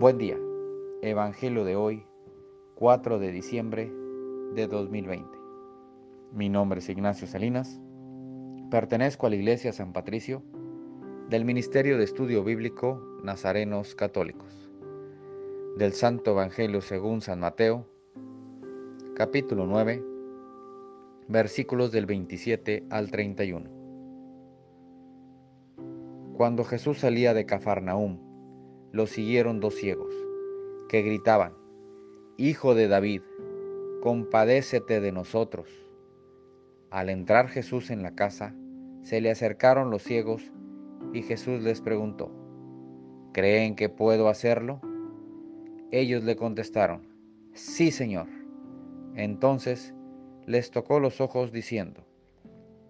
Buen día. Evangelio de hoy, 4 de diciembre de 2020. Mi nombre es Ignacio Salinas. Pertenezco a la Iglesia San Patricio del Ministerio de Estudio Bíblico Nazarenos Católicos. Del Santo Evangelio según San Mateo, capítulo 9, versículos del 27 al 31. Cuando Jesús salía de Cafarnaúm, lo siguieron dos ciegos, que gritaban, Hijo de David, compadécete de nosotros. Al entrar Jesús en la casa, se le acercaron los ciegos y Jesús les preguntó, ¿creen que puedo hacerlo? Ellos le contestaron, sí, Señor. Entonces les tocó los ojos diciendo,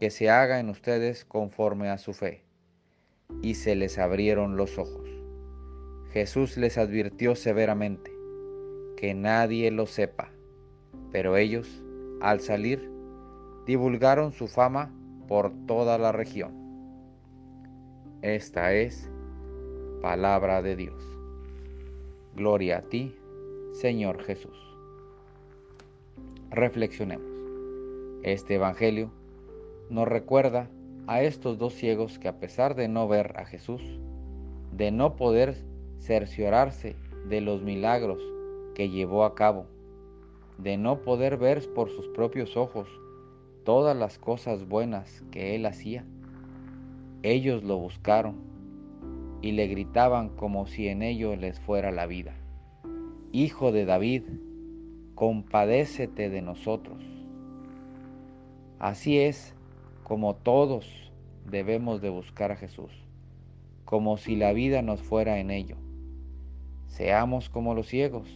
que se haga en ustedes conforme a su fe. Y se les abrieron los ojos. Jesús les advirtió severamente que nadie lo sepa, pero ellos, al salir, divulgaron su fama por toda la región. Esta es palabra de Dios. Gloria a ti, Señor Jesús. Reflexionemos. Este Evangelio nos recuerda a estos dos ciegos que a pesar de no ver a Jesús, de no poder cerciorarse de los milagros que llevó a cabo, de no poder ver por sus propios ojos todas las cosas buenas que él hacía. Ellos lo buscaron y le gritaban como si en ello les fuera la vida. Hijo de David, compadécete de nosotros. Así es como todos debemos de buscar a Jesús, como si la vida nos fuera en ello. Seamos como los ciegos,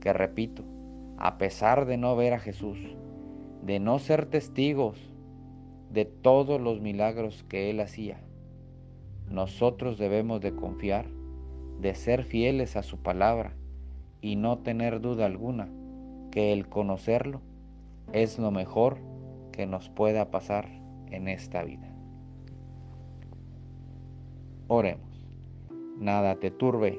que repito, a pesar de no ver a Jesús, de no ser testigos de todos los milagros que Él hacía, nosotros debemos de confiar, de ser fieles a su palabra y no tener duda alguna que el conocerlo es lo mejor que nos pueda pasar en esta vida. Oremos. Nada te turbe